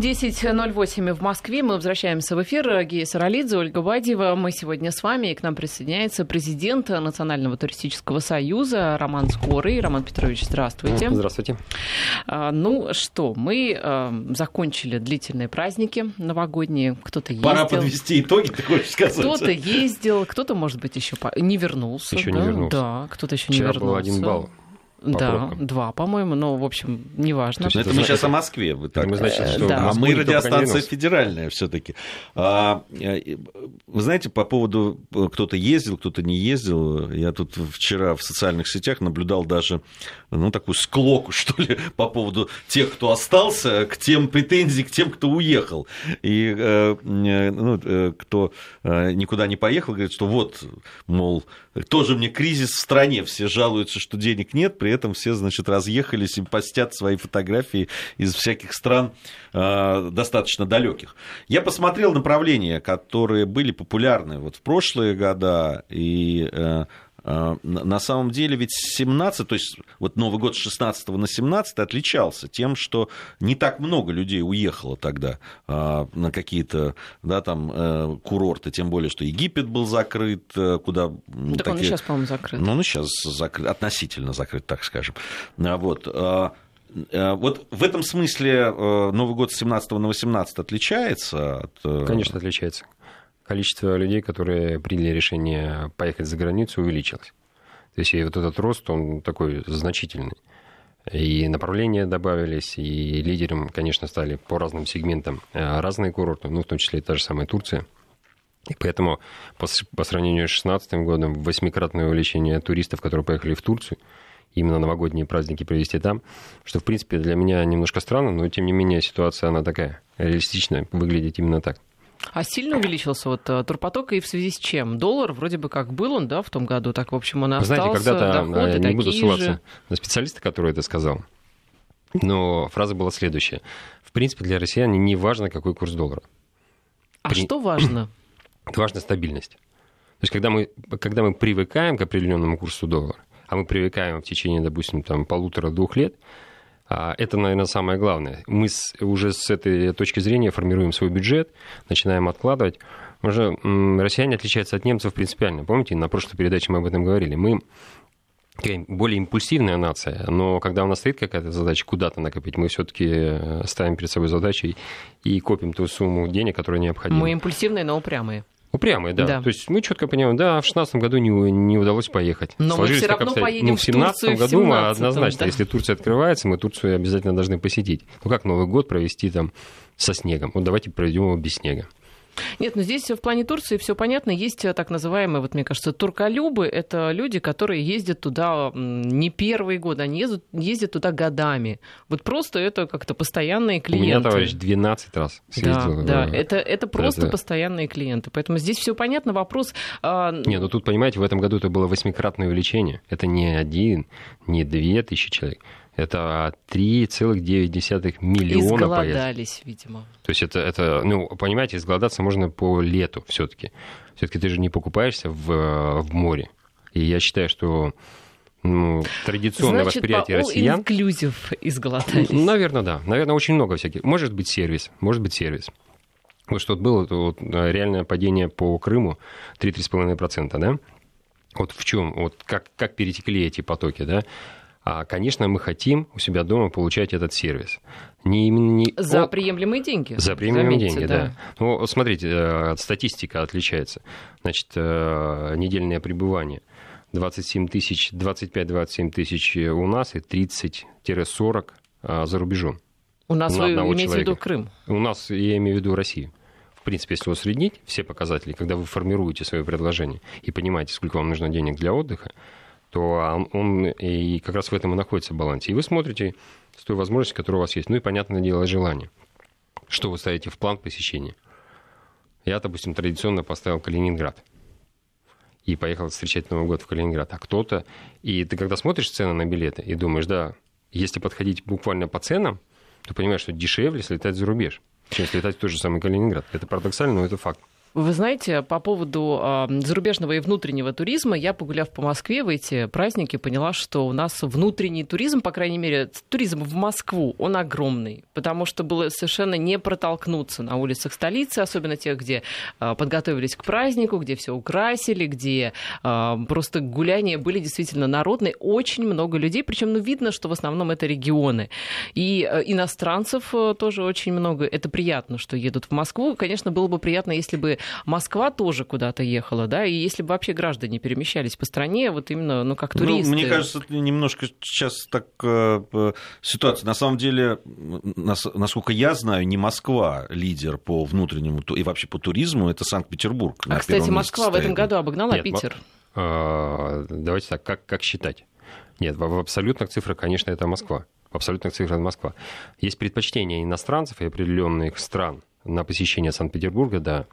10.08 в Москве. Мы возвращаемся в эфир. Гея Саралидзе, Ольга Бадьева. Мы сегодня с вами. И к нам присоединяется президент Национального туристического союза Роман Скорый. Роман Петрович, здравствуйте. Здравствуйте. А, ну что, мы а, закончили длительные праздники новогодние. Кто-то ездил. Пора подвести итоги, ты хочешь сказать? Кто-то ездил, кто-то, может быть, еще не вернулся. Еще да? не вернулся. Да, кто-то еще Вчера не вернулся. был один балл. Да, пробкам. два, по-моему, но, в общем, неважно. Но это мы сейчас о Москве. Вы так. Это значит, что Да. А мы радиостанция федеральная все-таки. Вы знаете, по поводу э, кто-то ездил, кто-то не ездил, я тут вчера в социальных сетях наблюдал даже ну, такую склоку, что ли, по поводу тех, кто остался, к тем претензий, к тем, кто уехал. И э, э, ну, э, кто э, никуда не поехал, говорит, что вот, мол, тоже мне кризис в стране, все жалуются, что денег нет, при этом все, значит, разъехались и постят свои фотографии из всяких стран э, достаточно далеких. Я посмотрел направления, которые были популярны вот в прошлые года, и э, на на самом деле ведь 17, то есть вот Новый год с 16 на 17 отличался тем, что не так много людей уехало тогда э, на какие-то да, там, э, курорты, тем более, что Египет был закрыт, э, куда... Ну, Так он и такие- сейчас, по-моему, закрыт. ну, он сейчас закрыт, относительно закрыт, так скажем. А, Вот. Вот в этом смысле э, Новый год с 17 на 18 отличается от... э, Конечно, отличается. Количество людей, которые приняли решение поехать за границу, увеличилось. То есть и вот этот рост, он такой значительный. И направления добавились, и лидером, конечно, стали по разным сегментам э, разные курорты, ну, в том числе и та же самая Турция. И поэтому по, по сравнению с 2016 годом восьмикратное увеличение туристов, которые поехали в Турцию, именно новогодние праздники провести там, что, в принципе, для меня немножко странно, но, тем не менее, ситуация, она такая, реалистичная, выглядит именно так. А сильно увеличился вот э, турпоток и в связи с чем? Доллар вроде бы как был он, да, в том году, так, в общем, он остался. знаете, когда-то, доходы э, не буду ссылаться же. на специалиста, который это сказал, но фраза была следующая. В принципе, для россиян не важно, какой курс доллара. А при- что важно? Важна стабильность. То есть, когда мы, когда мы привыкаем к определенному курсу доллара, а мы привыкаем в течение, допустим, там, полутора-двух лет, это, наверное, самое главное. Мы уже с этой точки зрения формируем свой бюджет, начинаем откладывать. Уже м, россияне отличаются от немцев принципиально. Помните, на прошлой передаче мы об этом говорили. Мы более импульсивная нация, но когда у нас стоит какая-то задача куда-то накопить, мы все-таки ставим перед собой задачу и, и копим ту сумму денег, которая необходима. Мы импульсивные, но упрямые. Упрямые, да. Да. То есть мы четко понимаем, да, в 2016 году не, не удалось поехать. Но мы Сложились всё так равно поедем Ну, в в 2017 Турцию в году мы 17-м, однозначно, да. если Турция открывается, мы Турцию обязательно должны посетить. Ну как Новый год провести там со снегом? Вот давайте проведем его без снега. Нет, ну здесь в плане Турции все понятно. Есть э, так называемые, вот мне кажется, турколюбы. Это люди, которые ездят туда не первый год, они ездят, ездят туда годами. Вот просто это как-то постоянные клиенты. У меня товарищ 12 раз Да, съездил. да, э, это, это просто это- постоянные клиенты. Поэтому здесь все понятно. Вопрос... а, Не, ну тут, понимаете, в этом году это было восьмикратное увеличение. Это не один, не две тысячи человек. Это 3,9 миллиона поездок. изголодались, видимо. То есть это, это, ну, понимаете, изголодаться можно по лету все-таки. Все-таки ты же не покупаешься в, в море. И я считаю, что ну, традиционное Значит, восприятие по россиян... inclusive изголодались. Наверное, да. Наверное, очень много всяких. Может быть, сервис. Может быть, сервис. Вот что вот было это вот, реальное падение по Крыму 3-3,5%, да? Вот в чем, вот как, как перетекли эти потоки, да? А, конечно, мы хотим у себя дома получать этот сервис. Не именно не За приемлемые деньги. за приемлемые заметьте, деньги, да. Ну, вот смотрите, э, статистика отличается. Значит, э, недельное пребывание 27 тысяч, 25-27 тысяч у нас и 30-40 э, за рубежом. У нас на вы одного имеете в виду человека. Крым. У нас, я имею в виду Россию. В принципе, если усреднить все показатели, когда вы формируете свое предложение и понимаете, сколько вам нужно денег для отдыха, то он, и как раз в этом и находится баланс. И вы смотрите с той возможностью, которая у вас есть. Ну и, понятное дело, желание. Что вы ставите в план посещения? Я, допустим, традиционно поставил Калининград. И поехал встречать Новый год в Калининград. А кто-то... И ты когда смотришь цены на билеты и думаешь, да, если подходить буквально по ценам, то понимаешь, что дешевле слетать за рубеж, чем слетать в тот же самый Калининград. Это парадоксально, но это факт. Вы знаете, по поводу э, зарубежного и внутреннего туризма, я, погуляв по Москве в эти праздники, поняла, что у нас внутренний туризм, по крайней мере, туризм в Москву, он огромный, потому что было совершенно не протолкнуться на улицах столицы, особенно тех, где э, подготовились к празднику, где все украсили, где э, просто гуляния были действительно народные, очень много людей, причем ну, видно, что в основном это регионы. И э, иностранцев э, тоже очень много. Это приятно, что едут в Москву. Конечно, было бы приятно, если бы Москва тоже куда-то ехала, да, и если бы вообще граждане перемещались по стране, вот именно, ну, как туристы. Ну, мне кажется, немножко сейчас так э, ситуация. На самом деле, насколько я знаю, не Москва лидер по внутреннему и вообще по туризму, это Санкт-Петербург. А, кстати, Москва в этом году обогнала Нет, Питер. А, давайте так, как, как считать? Нет, в абсолютных цифрах, конечно, это Москва. В абсолютных цифрах это Москва. Есть предпочтение иностранцев и определенных стран на посещение Санкт-Петербурга, да.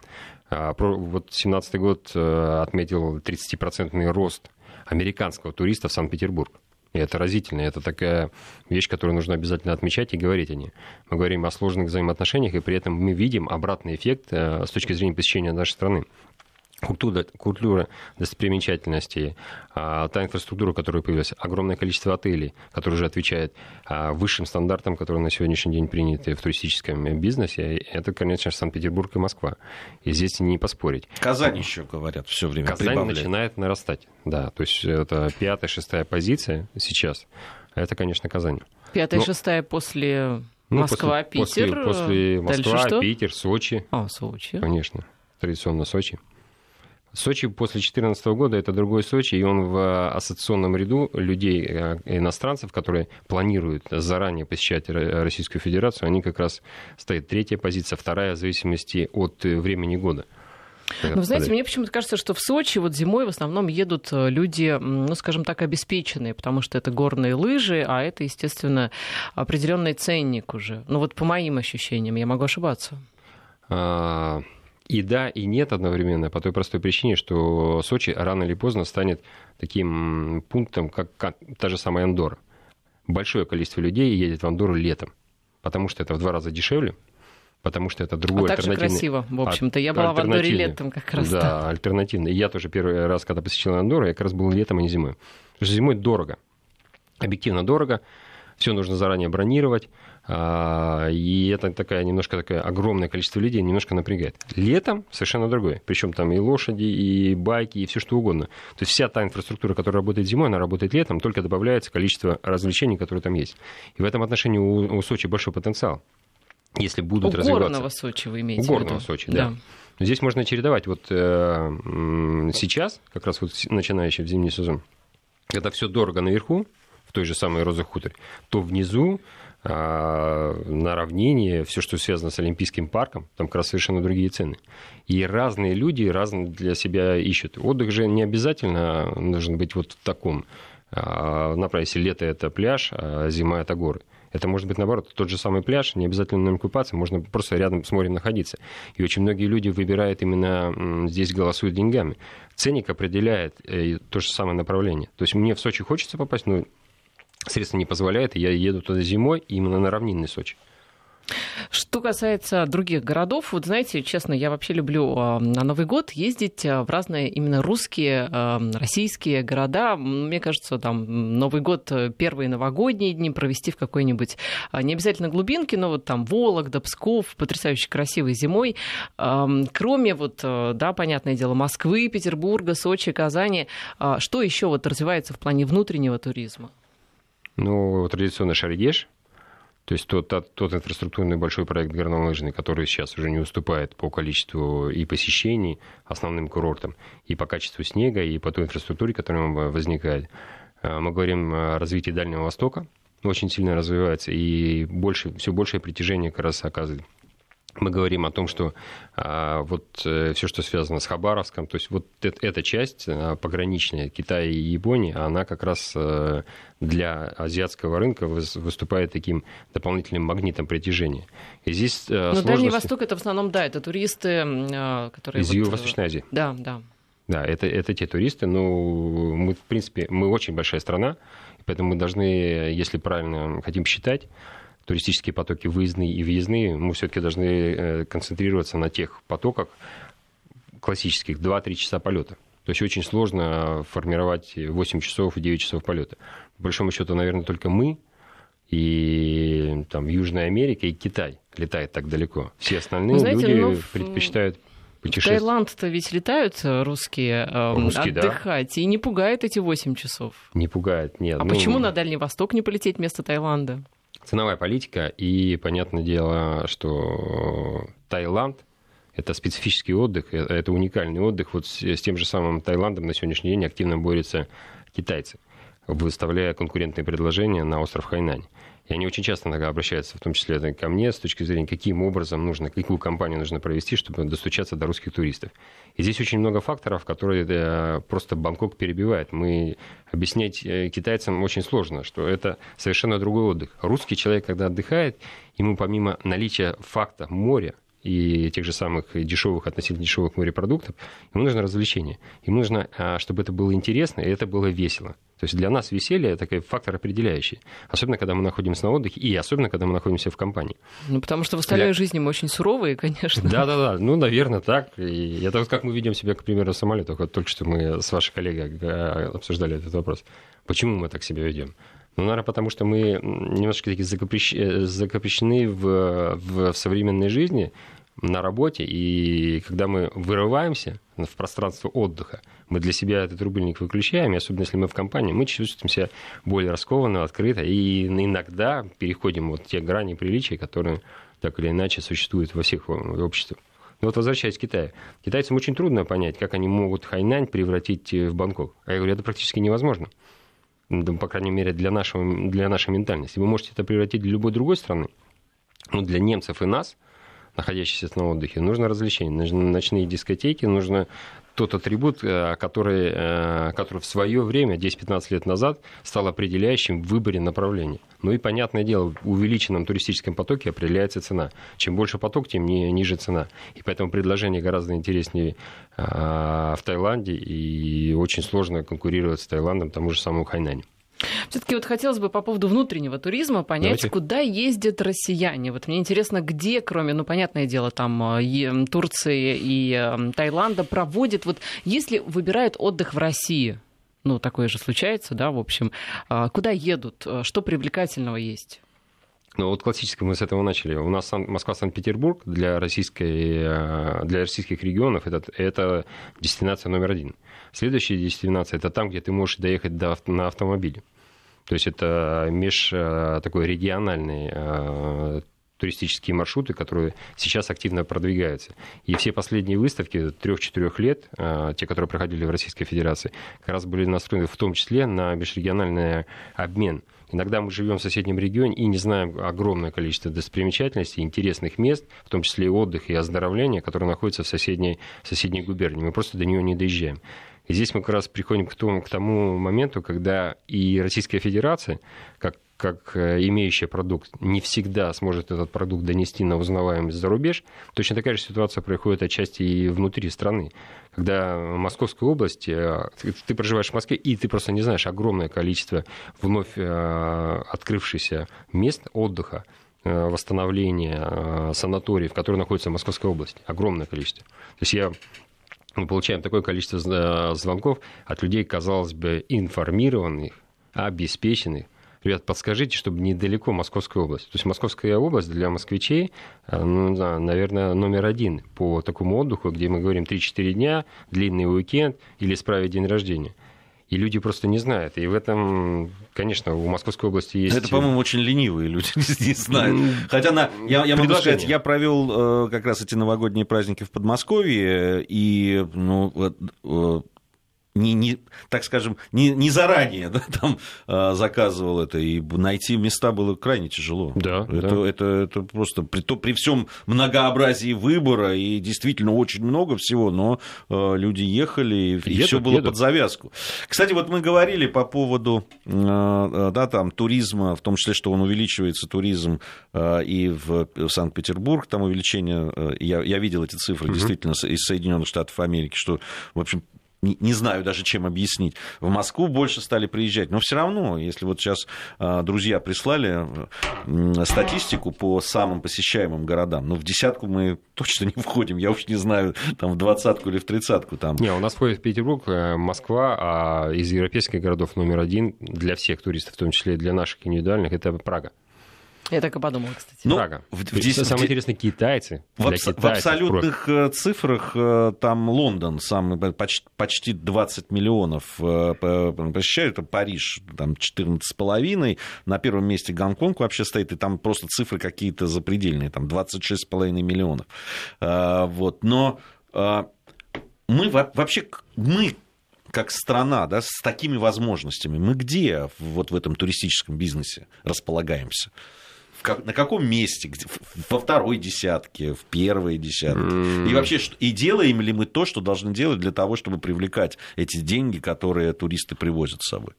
А, вот 2017 год э, отметил 30% рост американского туриста в Санкт-Петербург. И это разительно. Это такая вещь, которую нужно обязательно отмечать и говорить о ней. Мы говорим о сложных взаимоотношениях, и при этом мы видим обратный эффект э, с точки зрения посещения нашей страны культура, культура достопримечательностей, а, та инфраструктура, которая появилась, огромное количество отелей, которые уже отвечают а, высшим стандартам, которые на сегодняшний день приняты в туристическом бизнесе, это, конечно, Санкт-Петербург и Москва. И здесь не поспорить. Казань еще, говорят, все время Казань прибавляет. начинает нарастать, да. То есть это пятая, шестая позиция сейчас. Это, конечно, Казань. Пятая, Но... шестая после ну, Москва, после, Питер. После, после Москва, Питер, Сочи. А, Сочи. Конечно. Традиционно Сочи. Сочи после 2014 года это другой Сочи, и он в ассоциационном ряду людей, э, иностранцев, которые планируют заранее посещать Российскую Федерацию, они как раз стоят третья позиция, вторая в зависимости от времени года. Ну, знаете, мне почему-то кажется, что в Сочи вот зимой в основном едут э, люди, ну, скажем так, обеспеченные, потому что это горные лыжи, а это, естественно, определенный ценник уже. Ну, вот по моим ощущениям, я могу ошибаться. И да, и нет одновременно, по той простой причине, что Сочи рано или поздно станет таким пунктом, как, как та же самая Андора. Большое количество людей едет в Андору летом, потому что это в два раза дешевле, потому что это другой а альтернативный... красиво, в общем-то. Я была в Андоре летом как раз. Да, альтернативно. я тоже первый раз, когда посетил Андору, я как раз был летом, а не зимой. Потому что зимой дорого. Объективно дорого. Все нужно заранее бронировать. А, и это такая немножко такое огромное количество людей немножко напрягает. Летом совершенно другое. Причем там и лошади, и байки, и все что угодно. То есть вся та инфраструктура, которая работает зимой, она работает летом, только добавляется количество развлечений, которые там есть. И в этом отношении у, у Сочи большой потенциал. Если будут у развиваться. горного Сочи вы имеете у горного Сочи, да. да. Здесь можно чередовать. Вот э, сейчас, как раз вот начинающий в зимний сезон, когда все дорого наверху, в той же самой Роза Хуторе, то внизу на равнине, все, что связано с Олимпийским парком, там как раз совершенно другие цены. И разные люди разные для себя ищут. Отдых же не обязательно должен быть вот в таком а, направлении. Лето – это пляж, а зима – это горы. Это может быть, наоборот, тот же самый пляж, не обязательно на нем купаться, можно просто рядом с морем находиться. И очень многие люди выбирают именно здесь, голосуют деньгами. Ценник определяет э, то же самое направление. То есть мне в Сочи хочется попасть, но средства не позволяет, и я еду туда зимой именно на равнинный Сочи. Что касается других городов, вот знаете, честно, я вообще люблю а, на Новый год ездить а, в разные именно русские, а, российские города. Мне кажется, там Новый год, э, первые новогодние дни провести в какой-нибудь, не обязательно глубинке, но вот там Вологда, Псков, потрясающе красивой зимой. Кроме вот, э, да, понятное дело, Москвы, Петербурга, Сочи, Казани, что еще вот развивается в плане внутреннего туризма? Ну, традиционно Шаргеш, то есть тот, тот, тот инфраструктурный большой проект горнолыжный, который сейчас уже не уступает по количеству и посещений основным курортам, и по качеству снега, и по той инфраструктуре, которая возникает. А, мы говорим о развитии Дальнего Востока, очень сильно развивается, и больше, все большее притяжение как раз оказывает мы говорим о том, что а, вот э, все, что связано с Хабаровском, то есть вот э, эта часть а, пограничная Китая и Японии, она как раз а, для азиатского рынка выступает таким дополнительным магнитом притяжения. И здесь Но сложности... Дальний Восток это в основном, да, это туристы, которые... Из вот... Юго-Восточной Азии. Да, да. Да, это, это те туристы, но мы, в принципе, мы очень большая страна, поэтому мы должны, если правильно хотим считать, туристические потоки выездные и въездные, мы все-таки должны э, концентрироваться на тех потоках, классических 2-3 часа полета. То есть очень сложно формировать 8 часов и 9 часов полета. По большому счету, наверное, только мы и там Южная Америка и Китай летает так далеко. Все остальные знаете, люди ну, предпочитают путешествовать. В Таиланд-то ведь летают русские, э, русские отдыхать, да. и не пугает эти 8 часов. Не пугает, нет. А ну, почему на Дальний Восток не полететь вместо Таиланда? Ценовая политика, и понятное дело, что Таиланд это специфический отдых, э, это уникальный отдых. Вот с, с тем же самым Таиландом на сегодняшний день активно борются китайцы, выставляя конкурентные предложения на остров Хайнань. И они очень часто иногда обращаются, в том числе ко мне, с точки зрения, каким образом нужно, какую компанию нужно провести, чтобы достучаться до русских туристов. И здесь очень много факторов, которые э, просто Бангкок перебивает. Мы объяснять э, китайцам очень сложно, что это совершенно другой отдых. Русский человек, когда отдыхает, ему помимо наличия факта моря, и тех же самых дешевых, относительно дешевых морепродуктов, ему нужно развлечение. Ему нужно, а, чтобы это было интересно и это было весело. То есть для нас веселье это такой фактор определяющий. Особенно, когда мы находимся на отдыхе, и особенно, когда мы находимся в компании. Ну, потому что в остальной для... жизни мы очень суровые, конечно. Да-да-да, ну, наверное, так. И это вот как мы ведем себя, к примеру, в самолетах. Вот только что мы с вашей коллегой а, обсуждали этот вопрос. Почему мы так себя ведем? Ну, наверное, потому что мы немножко такие закопрещены в, в современной жизни, на работе, и когда мы вырываемся в пространство отдыха, мы для себя этот рубильник выключаем, и особенно если мы в компании, мы чувствуем себя более раскованно, открыто, и иногда переходим вот те грани приличия, которые так или иначе существуют во всех обществах. Но вот возвращаясь к Китаю. Китайцам очень трудно понять, как они могут Хайнань превратить в Бангкок. А я говорю, это практически невозможно. Ну, по крайней мере, для, нашего, для нашей ментальности. Вы можете это превратить для любой другой страны. Но для немцев и нас – находящихся на отдыхе, нужно развлечение, нужны ночные дискотеки, нужно тот атрибут, э, который, э, который в свое время, 10-15 лет назад, стал определяющим в выборе направления. Ну и, понятное дело, в увеличенном туристическом потоке определяется цена. Чем больше поток, тем ниже цена. И поэтому предложение гораздо интереснее э, в Таиланде, и очень сложно конкурировать с Таиландом, тому же самому Хайнане. Все-таки вот хотелось бы по поводу внутреннего туризма понять, Давайте. куда ездят россияне. Вот мне интересно, где, кроме, ну, понятное дело, там э, Турции и э, Таиланда, проводят, вот если выбирают отдых в России, ну, такое же случается, да, в общем, а, куда едут, что привлекательного есть? Ну, вот классически мы с этого начали. У нас Москва-Санкт-Петербург для, российской, э, для российских регионов это, это дестинация номер один. Следующая дестинация – это там, где ты можешь доехать до, на автомобиле. То есть это меж э, такой региональный э, туристические маршруты, которые сейчас активно продвигаются. И все последние выставки трех-четырех лет, те, которые проходили в Российской Федерации, как раз были настроены в том числе на межрегиональный обмен. Иногда мы живем в соседнем регионе и не знаем огромное количество достопримечательностей, интересных мест, в том числе и отдых, и оздоровления, которые находятся в соседней, в соседней губернии. Мы просто до нее не доезжаем. И здесь мы как раз приходим к тому, к тому моменту, когда и Российская Федерация, как как э, имеющая продукт, не всегда сможет этот продукт донести на узнаваемость за рубеж. Точно такая же ситуация происходит отчасти и внутри страны. Когда Московская область, э, ты проживаешь в Москве, и ты просто не знаешь огромное количество вновь э, открывшихся мест отдыха, восстановления санаториев, которые находятся в Московской области. Огромное количество. То есть я мы получаем такое количество звонков от людей, казалось бы, информированных, обеспеченных. Ребят, подскажите, чтобы недалеко Московская область. То есть Московская область для москвичей, э, ну, наверное, номер один по такому отдыху, где мы говорим 3-4 дня, длинный уикенд или справить день рождения и люди просто не знают. И в этом, конечно, у Московской области есть... Это, по-моему, очень ленивые люди не знают. Хотя на, я, я могу сказать, я провел э, как раз эти новогодние праздники в Подмосковье, и ну, не, не, так скажем, не, не заранее да, там а, заказывал это, и найти места было крайне тяжело. Да, это, да. Это, это просто при, то, при всем многообразии выбора, и действительно очень много всего, но а, люди ехали, и, едут, и все было едут. под завязку. Кстати, вот мы говорили по поводу а, да, там, туризма, в том числе, что он увеличивается, туризм а, и в Санкт-Петербург, там увеличение, я, я видел эти цифры, угу. действительно, из Соединенных Штатов Америки, что, в общем, не, знаю даже, чем объяснить. В Москву больше стали приезжать. Но все равно, если вот сейчас а, друзья прислали статистику по самым посещаемым городам, ну, в десятку мы точно не входим. Я уж не знаю, там, в двадцатку или в тридцатку. Там. Не, у нас входит Петербург, э, Москва, а из европейских городов номер один для всех туристов, в том числе и для наших индивидуальных, это Прага. Я так и подумал, кстати. Ну, Прага. В, в, в, самое интересное, китайцы. В, абс- в абсолютных кровь. Э, цифрах э, там Лондон самый, почти, почти 20 миллионов э, посещают, это Париж там 14,5, на первом месте Гонконг вообще стоит, и там просто цифры какие-то запредельные, там 26,5 миллионов. Вот, но мы вообще, мы как страна, да, с такими возможностями, мы где вот в этом туристическом бизнесе располагаемся? На каком месте, где, во второй десятке, в первой десятке. Mm. И вообще, и делаем ли мы то, что должны делать для того, чтобы привлекать эти деньги, которые туристы привозят с собой?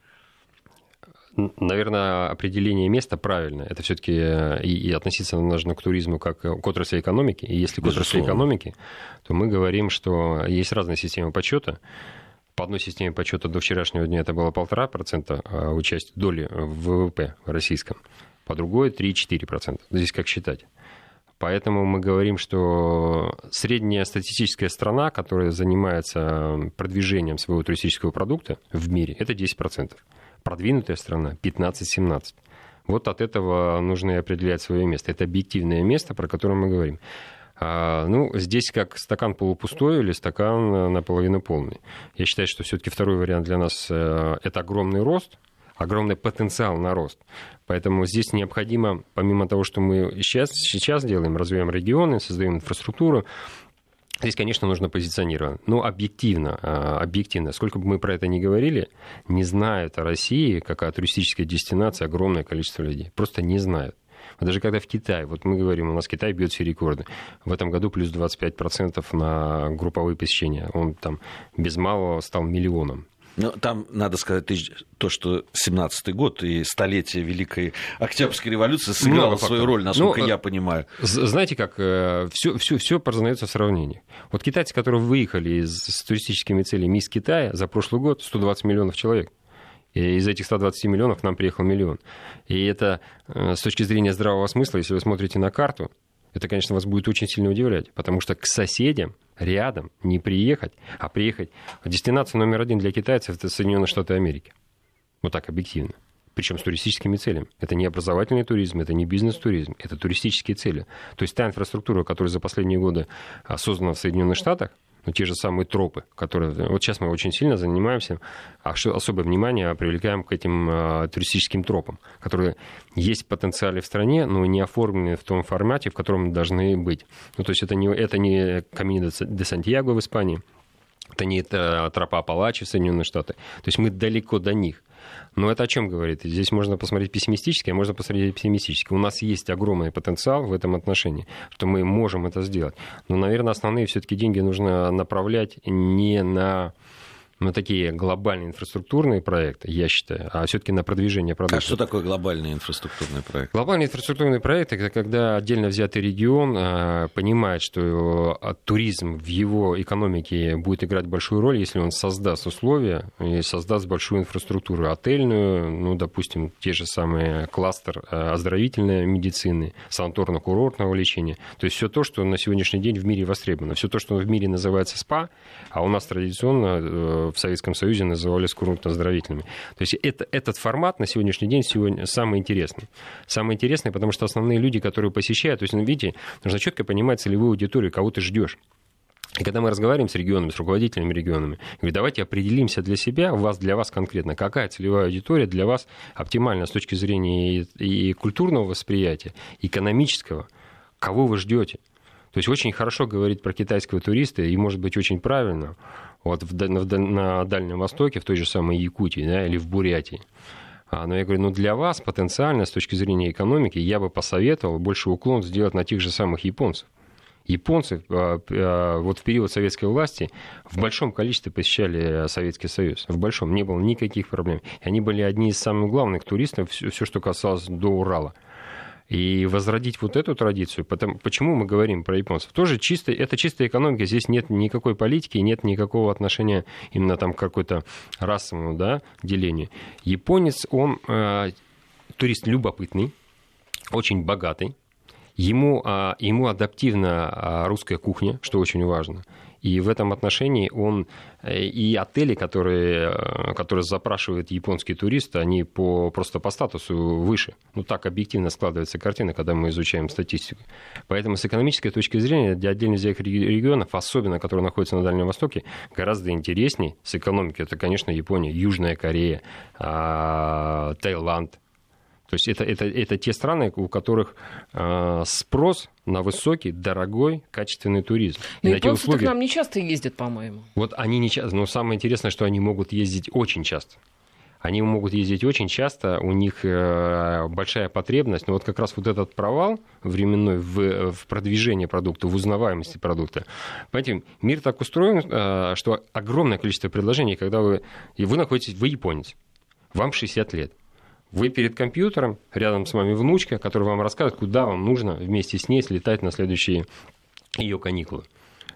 Наверное, определение места правильно. Это все-таки э, и, и относиться нужно к туризму как к отрасли экономики. И если к отрасли экономики, то мы говорим, что есть разные системы подсчета. По одной системе подсчета до вчерашнего дня это было полтора процента а участия доли в ВВП российском по другой 3-4%. Здесь как считать? Поэтому мы говорим, что средняя статистическая страна, которая занимается продвижением своего туристического продукта в мире, это 10%. Продвинутая страна 15-17%. Вот от этого нужно и определять свое место. Это объективное место, про которое мы говорим. А, ну, здесь как стакан полупустой или стакан наполовину полный. Я считаю, что все-таки второй вариант для нас э, это огромный рост, огромный потенциал на рост. Поэтому здесь необходимо, помимо того, что мы сейчас, сейчас делаем, развиваем регионы, создаем инфраструктуру, Здесь, конечно, нужно позиционировать. Но объективно, а, объективно, сколько бы мы про это ни говорили, не знают о России, как о туристической дестинации, огромное количество людей. Просто не знают. Даже когда в Китае, вот мы говорим, у нас Китай бьет все рекорды. В этом году плюс 25% на групповые посещения. Он там без малого стал миллионом. Ну, там, надо сказать, то, что 17-й год и столетие Великой Октябрьской революции сыграло Много свою роль, насколько ну, я понимаю. Знаете как, все, все, все познается в сравнении. Вот китайцы, которые выехали из, с туристическими целями из Китая за прошлый год, 120 миллионов человек. И из этих 120 миллионов к нам приехал миллион. И это э, с точки зрения здравого смысла, если вы смотрите на карту, это, конечно, вас будет очень сильно удивлять, потому что к соседям рядом не приехать, а приехать... Дестинация номер один для китайцев – это Соединенные Штаты Америки. Вот так объективно. Причем с туристическими целями. Это не образовательный туризм, это не бизнес-туризм, это туристические цели. То есть та инфраструктура, которая за последние годы а, создана в Соединенных Штатах, ну, те же самые тропы, которые... Вот сейчас мы очень сильно занимаемся, а особое внимание привлекаем к этим а, туристическим тропам, которые есть потенциале в стране, но не оформлены в том формате, в котором должны быть. Ну, то есть это не, это не Камино де Сантьяго в Испании, это не это тропа Апалачи в Соединенные Штаты. То есть мы далеко до них. Но это о чем говорит? Здесь можно посмотреть пессимистически, а можно посмотреть пессимистически. У нас есть огромный потенциал в этом отношении, что мы можем это сделать. Но, наверное, основные все-таки деньги нужно направлять не на на такие глобальные инфраструктурные проекты, я считаю, а все-таки на продвижение продукта. А что такое глобальный инфраструктурный проект? Глобальный инфраструктурный проект это когда отдельно взятый регион а, понимает, что а, туризм в его экономике будет играть большую роль, если он создаст условия и создаст большую инфраструктуру отельную, ну, допустим, те же самые кластер а, оздоровительной медицины, санаторно-курортного лечения. То есть все то, что на сегодняшний день в мире востребовано. Все то, что в мире называется СПА, а у нас традиционно э, в Советском Союзе назывались курортно-оздоровительными. То есть это, этот формат на сегодняшний день сегодня самый интересный. Самый интересный, потому что основные люди, которые посещают, то есть, ну, видите, нужно четко понимать целевую аудиторию, кого ты ждешь. И когда мы разговариваем с регионами, с руководителями регионами, говорю, давайте определимся для себя, вас, для вас конкретно, какая целевая аудитория для вас оптимальна с точки зрения и, и культурного восприятия, экономического, кого вы ждете. То есть очень хорошо говорить про китайского туриста, и может быть очень правильно, вот в, на, на Дальнем Востоке, в той же самой Якутии да, или в Бурятии. А, но я говорю, ну для вас потенциально с точки зрения экономики я бы посоветовал больше уклон сделать на тех же самых японцев. Японцы а, а, вот в период советской власти в большом количестве посещали Советский Союз. В большом. Не было никаких проблем. И они были одни из самых главных туристов, все, что касалось до Урала. И возродить вот эту традицию, потому, почему мы говорим про японцев? Тоже чисто, это чистая экономика, здесь нет никакой политики, нет никакого отношения именно там к какой-то расовому да, делению. Японец, он э, турист любопытный, очень богатый, ему, э, ему адаптивна э, русская кухня, что очень важно – и в этом отношении он э, и отели, которые, э, которые запрашивают японские туристы, они по, просто по статусу выше. Ну, так объективно складывается картина, когда мы изучаем статистику. Поэтому с экономической точки зрения для отдельных регионов, особенно которые находятся на Дальнем Востоке, гораздо интереснее с экономикой. Это, конечно, Япония, Южная Корея, а, Таиланд, то есть это, это, это те страны, у которых э, спрос на высокий, дорогой, качественный туризм. Но японцы услуги... к нам не часто ездят, по-моему. Вот они не часто, но самое интересное, что они могут ездить очень часто. Они могут ездить очень часто, у них э, большая потребность, но вот как раз вот этот провал временной в, в продвижении продукта, в узнаваемости продукта. Понимаете, мир так устроен, э, что огромное количество предложений, когда вы, и вы находитесь, вы японец, вам 60 лет, вы перед компьютером, рядом с вами внучка, которая вам расскажет, куда вам нужно вместе с ней слетать на следующие ее каникулы.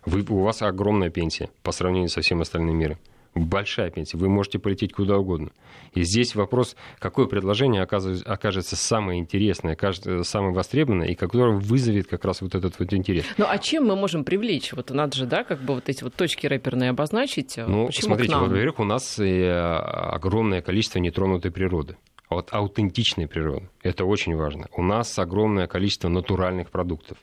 Вы, у вас огромная пенсия по сравнению со всем остальным миром. Большая пенсия. Вы можете полететь куда угодно. И здесь вопрос, какое предложение окажется самое интересное, самое востребованное, и которое вызовет как раз вот этот вот интерес. Ну а чем мы можем привлечь? Вот надо же, да, как бы вот эти вот точки рэперные обозначить. Ну, Почему смотрите, во-первых, у нас э, огромное количество нетронутой природы от аутентичной природы. Это очень важно. У нас огромное количество натуральных продуктов.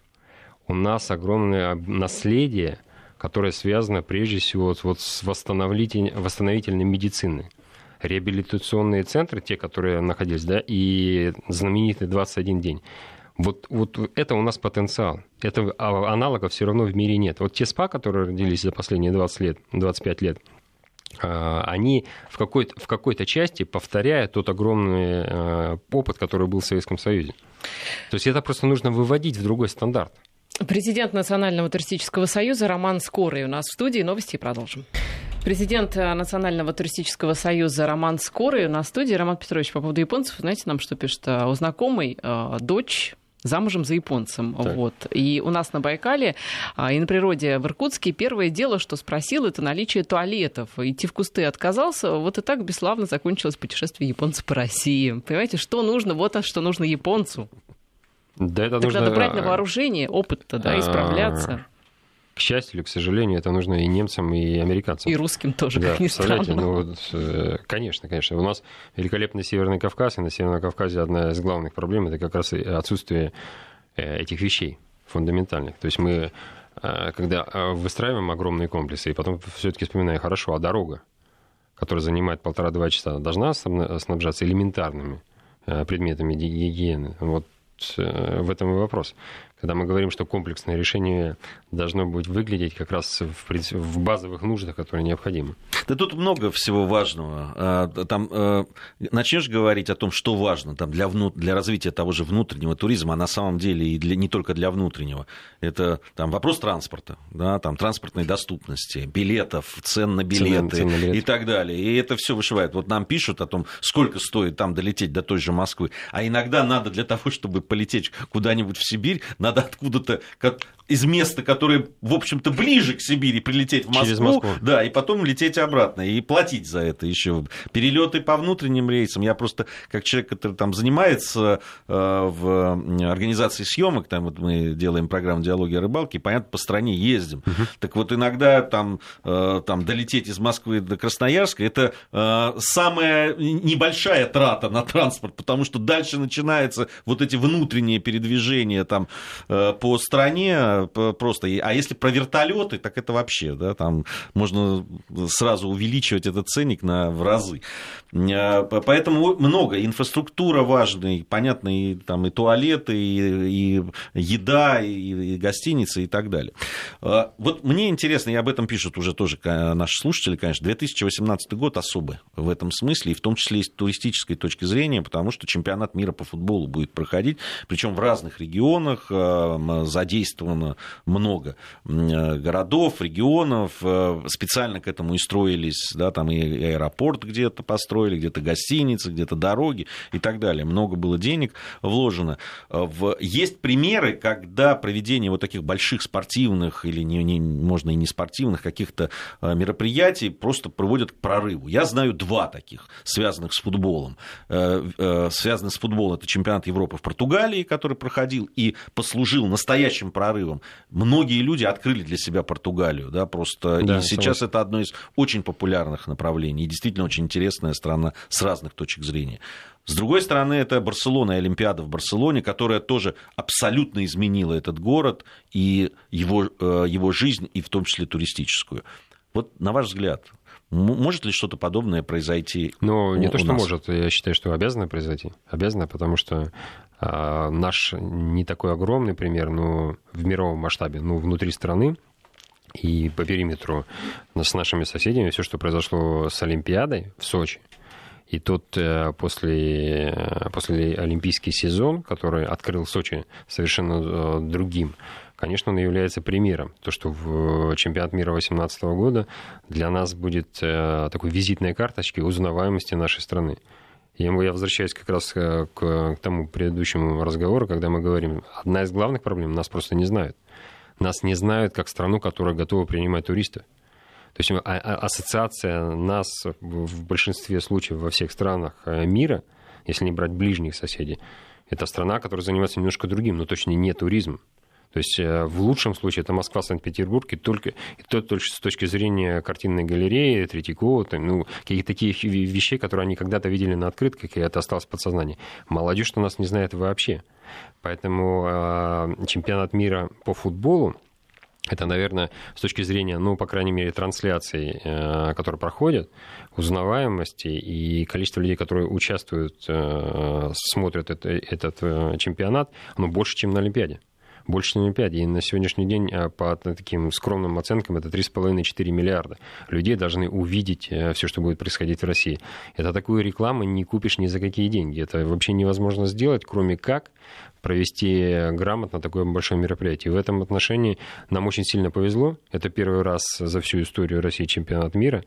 У нас огромное наследие, которое связано прежде всего вот с восстановительной, восстановительной медициной. Реабилитационные центры, те, которые находились, да, и знаменитый 21 день. Вот, вот это у нас потенциал. Это а, аналогов все равно в мире нет. Вот те СПА, которые родились за последние 20 лет, 25 лет, а, они в какой-то, в какой-то части повторяют тот огромный э, опыт, который был в Советском Союзе. То есть это просто нужно выводить в другой стандарт. Президент Национального туристического союза Роман Скорый у нас в студии. Новости продолжим. Президент э, Национального туристического союза Роман Скорый в студии. Роман Петрович, по поводу японцев, знаете, нам что пишет? Э, у знакомой дочь замужем за японцем. Вот. И у нас на Байкале а, и на природе в Иркутске первое дело, что спросил, это наличие туалетов. Идти в кусты отказался. Вот и так бесславно закончилось путешествие японца по России. Понимаете, что нужно? Вот а что нужно японцу. Да, это так нужно... надо брать на вооружение опыт-то, да, исправляться. К счастью или к сожалению, это нужно и немцам, и американцам. И русским тоже, да, как ни странно. Ну, вот, э, конечно, конечно. У нас великолепный Северный Кавказ, и на Северном Кавказе одна из главных проблем – это как раз отсутствие э, этих вещей фундаментальных. То есть мы, э, когда выстраиваем огромные комплексы, и потом все-таки вспоминаем, хорошо, а дорога, которая занимает полтора-два часа, должна снабжаться элементарными предметами гигиены. Вот в этом и вопрос когда мы говорим, что комплексное решение должно быть выглядеть как раз в, в базовых нуждах, которые необходимы. Да тут много всего важного. А, там э, начнешь говорить о том, что важно там, для, вну, для развития того же внутреннего туризма, а на самом деле и для, не только для внутреннего. Это там, вопрос транспорта, да, там, транспортной доступности, билетов, цен на билеты цен, цен на билет. и так далее. И это все вышивает. Вот нам пишут о том, сколько стоит там долететь до той же Москвы. А иногда надо для того, чтобы полететь куда-нибудь в Сибирь, надо откуда-то из места, которое, в общем-то, ближе к Сибири, прилететь в Москву, Через Москву, да, и потом лететь обратно, и платить за это еще. Перелеты по внутренним рейсам. Я просто, как человек, который там занимается э, в организации съемок, там вот мы делаем программу «Диалоги о рыбалке», понятно, по стране ездим. Угу. Так вот, иногда там, э, там долететь из Москвы до Красноярска, это э, самая небольшая трата на транспорт, потому что дальше начинаются вот эти внутренние передвижения там по стране, просто. А если про вертолеты, так это вообще, да, там можно сразу увеличивать этот ценник на, в разы. А, поэтому много. Инфраструктура важная, понятно, и, там, и туалеты, и, и еда, и, и гостиницы и так далее. А, вот мне интересно, и об этом пишут уже тоже наши слушатели, конечно, 2018 год особый в этом смысле, и в том числе и с туристической точки зрения, потому что чемпионат мира по футболу будет проходить, причем в разных регионах, задействовано много городов, регионов, специально к этому и строились, да, там и аэропорт где-то построили, где-то гостиницы, где-то дороги и так далее. Много было денег вложено. Есть примеры, когда проведение вот таких больших спортивных или, не, не, можно и не спортивных каких-то мероприятий просто приводят к прорыву. Я знаю два таких, связанных с футболом. Связанных с футболом это чемпионат Европы в Португалии, который проходил и послужил настоящим прорывом. Многие люди открыли для себя Португалию, да, просто да, и сейчас это одно из очень популярных направлений, и действительно очень интересная страна с разных точек зрения. С другой стороны, это Барселона и Олимпиада в Барселоне, которая тоже абсолютно изменила этот город и его, э, его жизнь, и в том числе туристическую. Вот на ваш взгляд, может ли что-то подобное произойти? Ну, не у, то, что нас? может, я считаю, что обязано произойти. Обязано, потому что а, наш не такой огромный пример, но в мировом масштабе, ну, внутри страны и по периметру с нашими соседями, все, что произошло с Олимпиадой в Сочи, и тут э, после, э, после Олимпийский сезон, который открыл Сочи совершенно э, другим, конечно, он является примером. То, что в чемпионат мира 2018 года для нас будет такой визитной карточкой узнаваемости нашей страны. Я, возвращаюсь как раз к, к тому предыдущему разговору, когда мы говорим, одна из главных проблем, нас просто не знают. Нас не знают как страну, которая готова принимать туристов. То есть а, а, ассоциация нас в большинстве случаев во всех странах э, мира, если не брать ближних соседей, это страна, которая занимается немножко другим, но точно не туризмом. То есть э, в лучшем случае это Москва, Санкт-Петербург, и только, и то, только с точки зрения картинной галереи, Третьякова, там, ну, каких-то таких вещей, которые они когда-то видели на открытках, и это осталось в подсознании. Молодежь у нас не знает вообще. Поэтому э, чемпионат мира по футболу, это, наверное, с точки зрения, ну, по крайней мере, трансляций, э, которые проходят, узнаваемости и количество людей, которые участвуют, э, смотрят это, этот э, чемпионат, оно больше, чем на Олимпиаде больше на Олимпиаде. И на сегодняшний день а, по таким скромным оценкам это 3,5-4 миллиарда. Людей должны увидеть э, все, что будет происходить в России. Это такую рекламу не купишь ни за какие деньги. Это вообще невозможно сделать, кроме как провести грамотно такое большое мероприятие. И в этом отношении нам очень сильно повезло. Это первый раз за всю историю России чемпионат мира.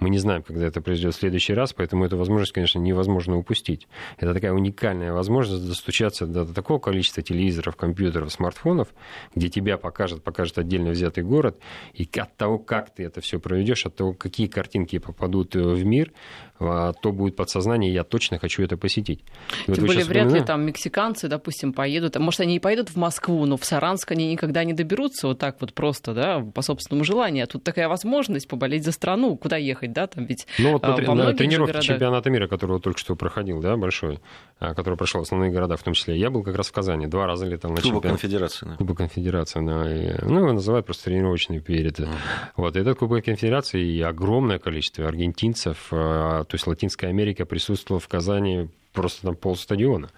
Мы не знаем, когда это произойдет в следующий раз, поэтому эту возможность, конечно, невозможно упустить. Это такая уникальная возможность достучаться до такого количества телевизоров, компьютеров, смартфонов, где тебя покажет, покажет отдельно взятый город, и от того, как ты это все проведешь, от того, какие картинки попадут в мир, а, то будет подсознание, я точно хочу это посетить. Тем вот более, вряд ли там мексиканцы, допустим, поедут, может, они и поедут в Москву, но в Саранск они никогда не доберутся вот так вот просто, да, по собственному желанию. А тут такая возможность поболеть за страну, куда ехать, да, там ведь Ну вот а, во на тренировке чемпионата мира, который только что проходил, да, большой, а, который прошел в основные города в том числе, я был как раз в Казани, два раза летал на Кубок чемпионат. Конфедерации. Да. Кубок Конфедерации, да, и, ну, его называют просто тренировочный перед. Mm. Вот, этот Кубок Конфедерации и огромное количество аргентинцев, а, то есть Латинская Америка присутствовала в Казани просто там полстадиона.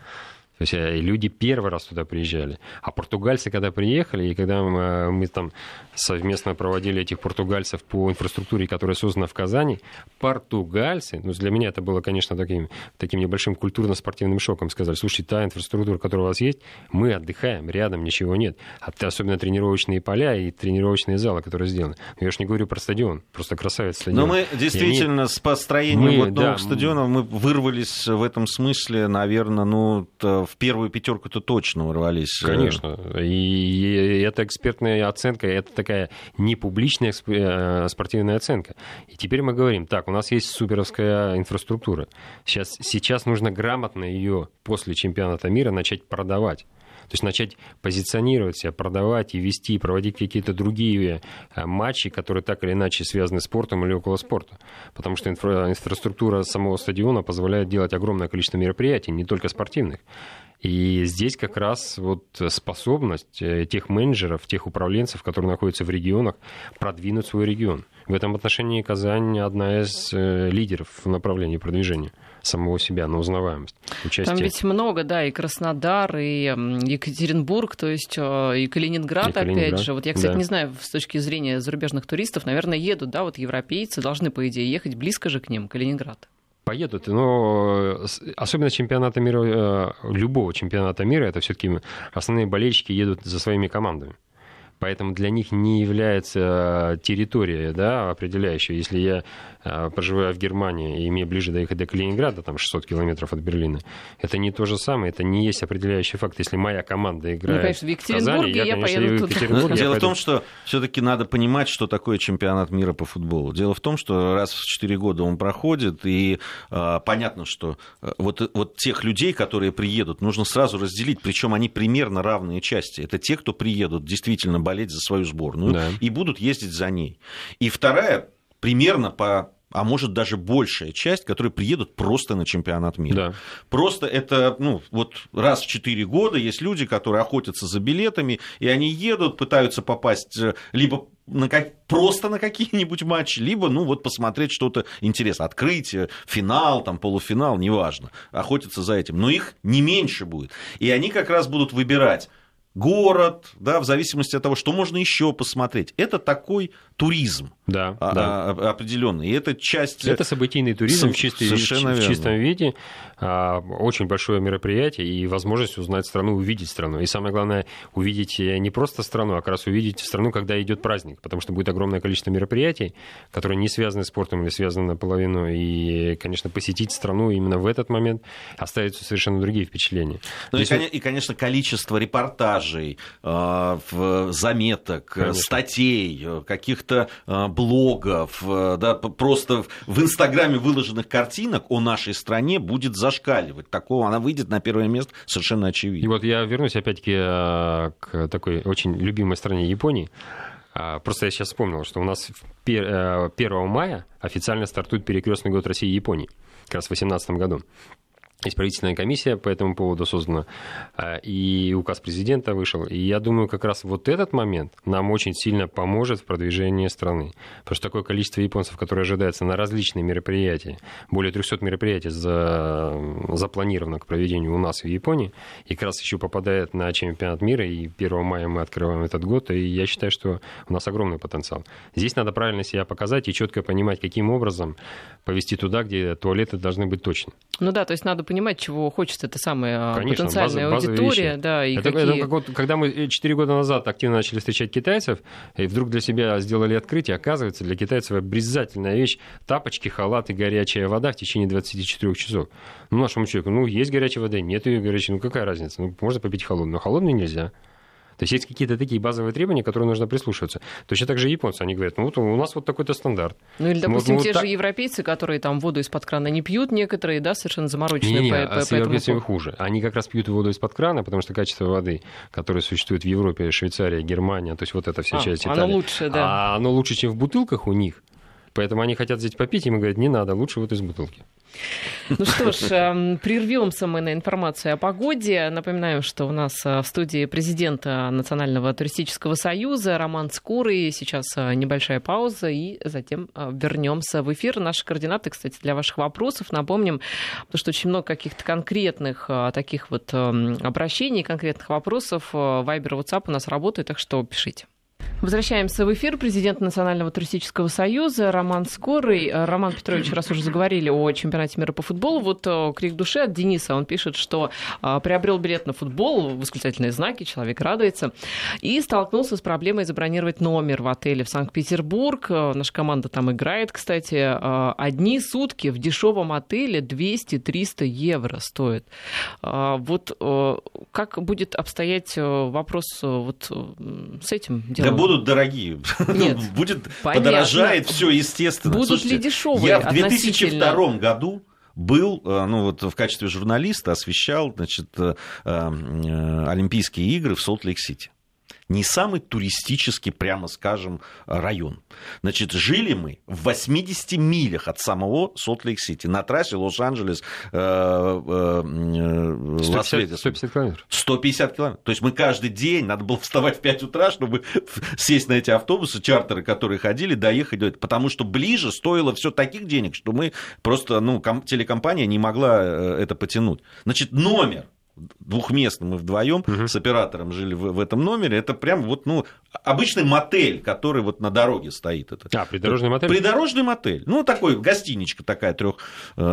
То есть э, люди первый раз туда приезжали. А португальцы, когда приехали, и когда мы, э, мы там совместно проводили этих португальцев по инфраструктуре, которая создана в Казани, португальцы, ну, для меня это было, конечно, таким, таким небольшим культурно-спортивным шоком, сказали, слушай, та инфраструктура, которая у вас есть, мы отдыхаем, рядом ничего нет. А особенно тренировочные поля и тренировочные залы, которые сделаны. Я же не говорю про стадион, просто красавец стадион. Но мы действительно они... с построением мы, вот новых да, стадионов мы вырвались в этом смысле, наверное, ну, в первую пятерку-то точно ворвались. Э. Конечно. И это экспертная оценка, это такая непубличная э, спортивная оценка. И теперь мы говорим, так, у нас есть суперовская инфраструктура. Сейчас, сейчас нужно грамотно ее после чемпионата мира начать продавать. То есть начать позиционировать себя, продавать и вести, проводить какие-то другие э, матчи, которые так или иначе связаны с спортом или около спорта. Потому что инфра- инфраструктура самого стадиона позволяет делать огромное количество мероприятий, не только спортивных. И здесь как раз вот способность э, тех менеджеров, тех управленцев, которые находятся в регионах, продвинуть свой регион. В этом отношении Казань одна из э, лидеров в направлении продвижения самого себя на узнаваемость. Участие. Там ведь много, да, и Краснодар, и Екатеринбург, то есть э, и Калининград, и Калининград опять же. Вот я, кстати, да. не знаю, с точки зрения зарубежных туристов, наверное, едут, да, вот европейцы должны, по идее, ехать близко же к ним, Калининград. Поедут, но особенно чемпионата мира, любого чемпионата мира, это все-таки основные болельщики едут за своими командами поэтому для них не является территория да, определяющая. Если я а, проживаю в Германии и мне ближе доехать до Калининграда, там 600 километров от Берлина, это не то же самое, это не есть определяющий факт. Если моя команда ну, играет ну, конечно, в Екатеринбурге, в Казани, я, я конечно, поеду туда. Дело пойду... в том, что все-таки надо понимать, что такое чемпионат мира по футболу. Дело в том, что раз в 4 года он проходит, и э, понятно, что э, вот, вот тех людей, которые приедут, нужно сразу разделить, причем они примерно равные части. Это те, кто приедут действительно болеть за свою сборную да. и будут ездить за ней. И вторая примерно по а может даже большая часть, которые приедут просто на чемпионат мира. Да. Просто это, ну, вот раз в 4 года есть люди, которые охотятся за билетами, и они едут, пытаются попасть э, либо на как, просто на какие-нибудь матчи, либо, ну, вот посмотреть что-то интересное. Открытие, финал, там, полуфинал, неважно. Охотятся за этим. Но их не меньше будет. И они как раз будут выбирать город, да, в зависимости от того, что можно еще посмотреть. Это такой туризм да, а, да. А, определенный. И это часть... Это событийный туризм в, чистой, в, чистом виде. А, очень большое мероприятие и возможность узнать страну, увидеть страну. И самое главное, увидеть не просто страну, а как раз увидеть страну, когда идет праздник. Потому что будет огромное количество мероприятий, которые не связаны с спортом или связаны наполовину. И, конечно, посетить страну именно в этот момент оставит совершенно другие впечатления. Ну Здесь... и, конечно, количество репортажей, заметок, конечно. статей, каких-то блогов, э, да, просто в Инстаграме выложенных картинок о нашей стране будет зашкаливать. Такого она выйдет на первое место совершенно очевидно. И вот я вернусь опять-таки э, к такой очень любимой стране Японии. А, просто я сейчас вспомнил, что у нас 1 э, мая официально стартует перекрестный год России и Японии, как раз в 2018 году. Есть правительственная комиссия по этому поводу создана, а, и указ президента вышел. И я думаю, как раз вот этот момент нам очень сильно поможет в продвижении страны. Потому что такое количество японцев, которое ожидается на различные мероприятия, более 300 мероприятий за, запланировано к проведению у нас в Японии, и как раз еще попадает на чемпионат мира, и 1 мая мы открываем этот год, и я считаю, что у нас огромный потенциал. Здесь надо правильно себя показать и четко понимать, каким образом повести туда, где туалеты должны быть точно. Ну да, то есть надо понимать, чего хочет эта самая а, Конечно, потенциальная база, аудитория. Да, и это, какие... это как вот, когда мы 4 года назад активно начали встречать китайцев, и вдруг для себя сделали открытие, оказывается, для китайцев обязательная вещь тапочки, халаты, горячая вода в течение 24 часов. Ну, нашему человеку, ну, есть горячая вода, нет ее горячей, ну, какая разница? Ну, можно попить холодную, но холодную нельзя. То есть есть какие-то такие базовые требования, которые нужно прислушиваться. Точно так же японцы, они говорят, ну вот у нас вот такой-то стандарт. Ну или, допустим, мы, те вот же европейцы, которые там воду из-под крана не пьют, некоторые, да, совершенно замороченные. Не, не, по, а с европейцами хуже. Они как раз пьют воду из-под крана, потому что качество воды, которое существует в Европе, Швейцария, Германия, то есть вот эта вся а, часть Италии. Оно лучше, да. А оно лучше, чем в бутылках у них. Поэтому они хотят взять попить, им говорят, не надо, лучше вот из бутылки. Ну что ж, эм, прервемся мы на информацию о погоде. Напоминаю, что у нас э, в студии президента Национального туристического союза Роман Скурый. Сейчас э, небольшая пауза, и затем э, вернемся в эфир. Наши координаты, кстати, для ваших вопросов. Напомним, потому что очень много каких-то конкретных таких вот эм, обращений, конкретных вопросов. Вайбер, WhatsApp у нас работает, так что пишите. Возвращаемся в эфир. Президент Национального туристического союза Роман Скорый. Роман Петрович, раз уже заговорили о чемпионате мира по футболу, вот э, крик души от Дениса. Он пишет, что э, приобрел билет на футбол, восклицательные знаки, человек радуется, и столкнулся с проблемой забронировать номер в отеле в Санкт-Петербург. Э, наша команда там играет, кстати. Одни сутки в дешевом отеле 200-300 евро стоит. Вот как будет обстоять вопрос вот с этим делом? Да будут дорогие. Нет, будет подорожает все, естественно. Будут Слушайте, ли дешевые Я в 2002 году был, э, ну вот в качестве журналиста освещал, значит, э, э, Олимпийские игры в Солт-Лейк-Сити не самый туристический, прямо скажем, район. Значит, жили мы в 80 милях от самого Солт-Лейк-Сити, на трассе Лос-Анджелес, э, э, Лас-Вегас. 150 километров. 150 километров. То есть мы каждый день, надо было вставать в 5 утра, чтобы сесть на эти автобусы, чартеры, которые ходили, доехать, потому что ближе стоило все таких денег, что мы просто, ну, телекомпания не могла э, это потянуть. Значит, номер двухместный, мы вдвоем Мгм. с оператором жили в, в этом номере. Это прям вот, ну, обычный мотель, который вот на дороге стоит. Это. А, придорожный мотель? Придорожный мотель. Ну, такой, гостиничка такая трех,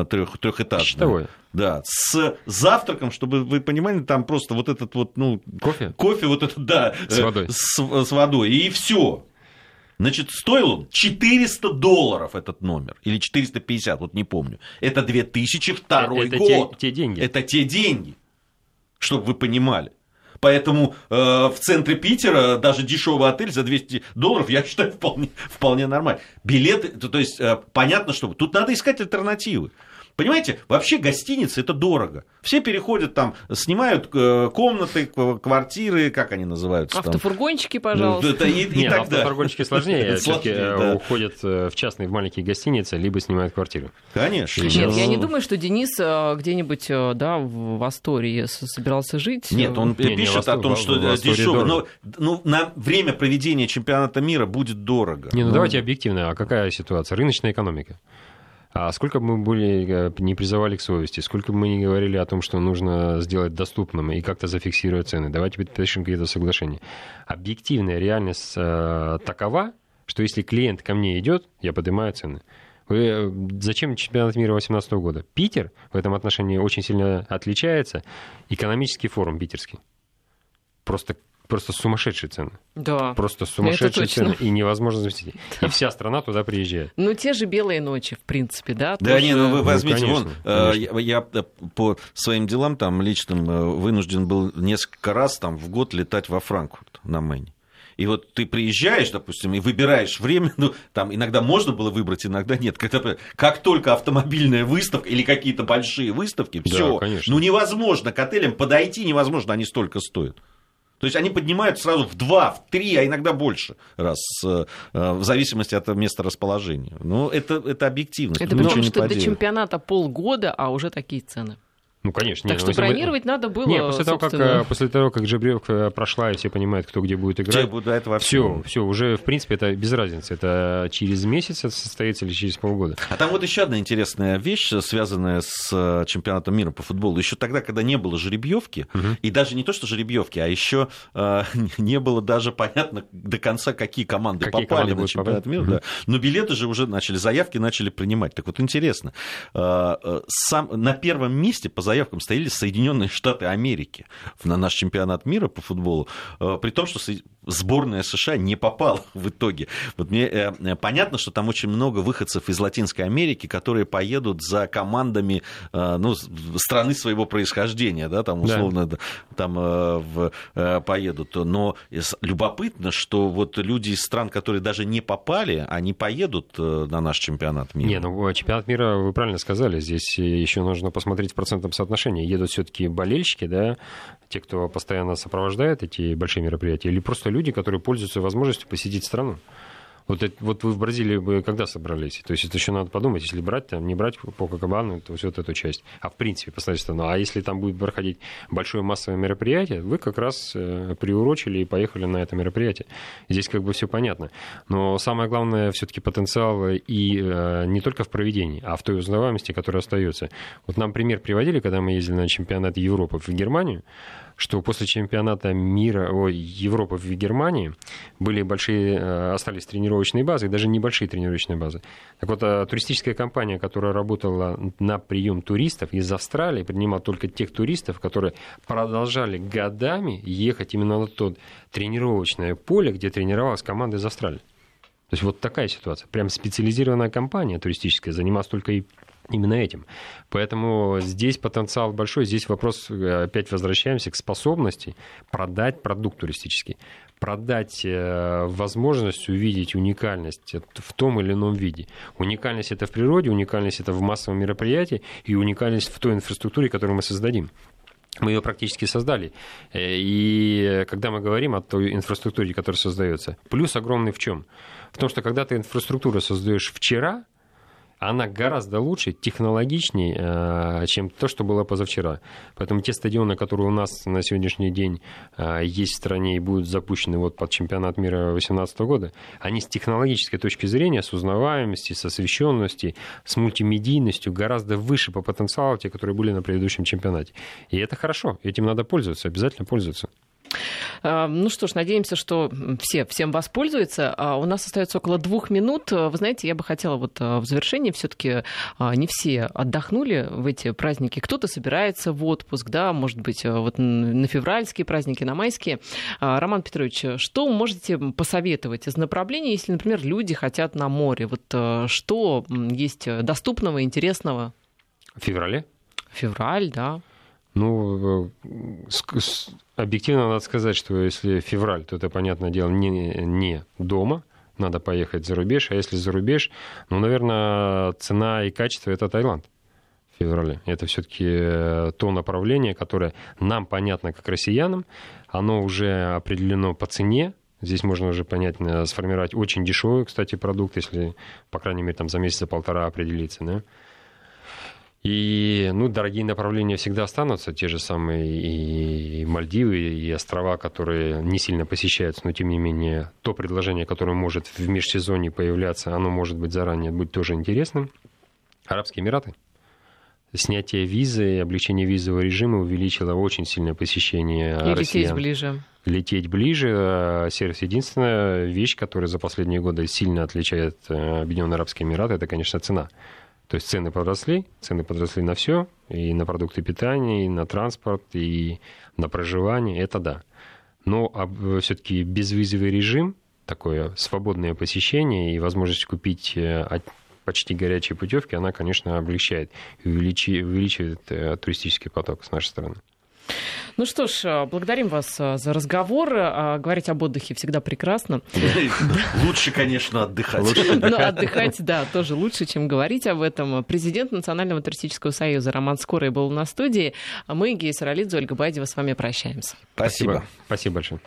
трех, трехэтажная. Щитовой. Да, с завтраком, чтобы вы понимали, там просто вот этот вот, ну, Кофе? кофе вот этот, да, С э, водой. С, с водой, и все. Значит, стоил он 400 долларов этот номер, или 450, вот не помню. Это 2002 Э, Это год. те, те деньги. Это те деньги, чтобы вы понимали. Поэтому э, в центре Питера даже дешевый отель за 200 долларов, я считаю, вполне, вполне нормально. Билеты, то, то есть э, понятно, что тут надо искать альтернативы. Понимаете, вообще гостиницы это дорого. Все переходят там, снимают э, комнаты, кв- квартиры, как они называются? там? Автофургончики, Ну, пожалуйста. это и, и Нет, тогда. автоторгончики сложнее. Все-таки Сложнее, да. уходят э, в частные, в маленькие гостиницы, либо снимают квартиру. Конечно. Нет, я не Ну, думаю, что Денис э, где-нибудь э, да, в Астории собирался жить. Нет, он Не, не, пишет в о том, что дешево. Но дорого. ну, на время проведения чемпионата мира будет дорого. Не, ну давайте объективно. А какая ситуация? Рыночная экономика. А сколько бы мы были, э, не призывали к совести, сколько бы мы не говорили о том, что нужно сделать доступным и как-то зафиксировать цены, давайте подпишем какие-то соглашения. Объективная реальность э, такова, что если клиент ко мне идет, я поднимаю цены. Вы, э, зачем чемпионат мира 2018 года? Питер в этом отношении очень сильно отличается. Экономический форум питерский. Просто, просто сумасшедшие цены. Да. Просто сумасшедшие точно. цены. И невозможно заместить. И вся страна туда приезжает. Ну, те же белые ночи, в принципе, да? Да тоже- не, ну вы Ну, возьмите, конечно, вон, э, конечно. я, я, э, по своим делам там личным э, вынужден был несколько раз там в год летать во Франкфурт на Мэне. И вот ты приезжаешь, допустим, и выбираешь время, ну, там иногда можно было выбрать, иногда нет. Когда, как только автомобильная выставка или какие-то большие выставки, Да, все, конечно. ну невозможно к отелям подойти, невозможно, они столько стоят. То есть они поднимают сразу в два, в три, а иногда больше раз, э, э, в зависимости от места расположения. Ну, это, это объективность. Это потому что до чемпионата полгода, а уже такие цены. Ну, конечно. так нет, что ну, мы- бронировать надо было, Не, после того, как, собственно. э, после того, как жеребьевка прошла, и все понимают, кто где будет играть, будут до этого все, все, уже, в принципе, это без разницы. Это через месяц это состоится или через полгода. А там вот еще одна интересная вещь, связанная с э, чемпионатом мира по футболу. Еще тогда, когда не было жеребьевки, и даже не то, что жеребьевки, а еще э, не было даже понятно до конца, какие команды Какие попали команды на чемпионат попадать. мира. да. Но билеты же уже начали, заявки начали принимать. Так вот интересно, э, э, сам, на первом месте по заявкам стояли Соединенные Штаты Америки на наш чемпионат мира по футболу, э, при том, что сборная США не попала в итоге. Вот мне э, э, понятно, что там очень много выходцев из Латинской Америки, которые поедут за командами ну, страны своего происхождения, да, там условно да, там в, поедут. Но любопытно, что вот люди из стран, которые даже не попали, они поедут на наш чемпионат мира. Не, ну чемпионат мира, вы правильно сказали, здесь еще нужно посмотреть в процентном соотношении. Едут все-таки болельщики, да, те, кто постоянно сопровождает эти большие мероприятия, или просто люди, которые пользуются возможностью посетить страну. Вот, это- вот вы в Бразилии бы когда собрались? То есть это еще надо подумать, если брать, там, не брать по Кабану, то вот эту часть. А в принципе, посмотреть страну. А если там будет проходить большое массовое мероприятие, вы как раз э, приурочили и поехали на это мероприятие. Здесь как бы все понятно. Но самое главное все-таки потенциал и э, не только в проведении, а в той узнаваемости, которая остается. Вот нам пример приводили, когда мы ездили на чемпионат Европы в Германию, что после чемпионата мира, ой, Европы в Германии были большие, э, остались тренировочные базы, даже небольшие тренировочные базы. Так вот, э, туристическая компания, которая работала на прием туристов из Австралии, принимала только тех туристов, которые продолжали годами ехать именно на то тренировочное поле, где тренировалась команда из Австралии. То есть вот такая ситуация. Прям специализированная компания туристическая занималась только и именно этим. Поэтому здесь потенциал большой. Здесь вопрос, э, опять возвращаемся к способности продать продукт туристический. Продать э, возможность увидеть уникальность в том или ином виде. Уникальность это в природе, уникальность это в массовом мероприятии и уникальность в той инфраструктуре, которую мы создадим. Мы ее практически создали. Э, И когда мы говорим о той инфраструктуре, которая создается, плюс огромный в чем? В том, что когда ты инфраструктуру создаешь вчера, она гораздо лучше, технологичнее, э, чем то, что было позавчера. Поэтому те стадионы, которые у нас на сегодняшний день э, есть в стране и будут запущены вот под чемпионат мира 2018 года, они с технологической точки зрения, с узнаваемости, с освещенностью, с мультимедийностью гораздо выше по потенциалу те, которые были на предыдущем чемпионате. И это хорошо, этим надо пользоваться, обязательно пользоваться. А, ну что ж, надеемся, что все всем воспользуются. А, у нас остается около двух минут. Вы знаете, я бы хотела вот а, в завершении все-таки не все отдохнули в эти праздники. Кто-то собирается в отпуск, да, может быть, вот на февральские праздники, на майские. Роман Петрович, что можете посоветовать из направлений, если, например, люди хотят на море? Вот что есть доступного, интересного? В феврале? Февраль, да. Ну, объективно надо сказать, что если февраль, то это, понятное дело, не, не дома, надо поехать за рубеж, а если за рубеж, ну, наверное, цена и качество – это Таиланд в феврале. Это все-таки э, то направление, которое нам понятно как россиянам, оно уже определено по цене, Здесь можно уже понять, э, сформировать очень дешевый, кстати, продукт, если, по крайней мере, там за месяца-полтора определиться, да? И, ну, дорогие направления всегда останутся, те же самые и Мальдивы, и острова, которые не сильно посещаются, но, тем не менее, то предложение, которое может в межсезонье появляться, оно может быть заранее быть тоже интересным. Арабские Эмираты. Снятие визы облегчение визового режима увеличило очень сильное посещение И россиян. лететь ближе. Лететь ближе. Сервис единственная вещь, которая за последние годы сильно отличает э, Объединенные Арабские Эмираты, это, конечно, цена. То есть цены подросли, цены подросли на все, и на продукты питания, и на транспорт, и на проживание, это да. Но все-таки безвизовый режим, такое свободное посещение и возможность купить э, почти горячие путевки, она, конечно, облегчает увеличивает э, туристический поток с нашей стороны. Ну что ж, э, благодарим вас э, за разговор. Э, говорить об отдыхе всегда прекрасно. Лучше, конечно, отдыхать. Ну, отдыхать, да, тоже лучше, чем говорить об этом. Президент Национального туристического союза Роман Скорый был на студии. Мы, Гея Саралидзе, Ольга Байдева, с вами прощаемся. Спасибо. Спасибо большое.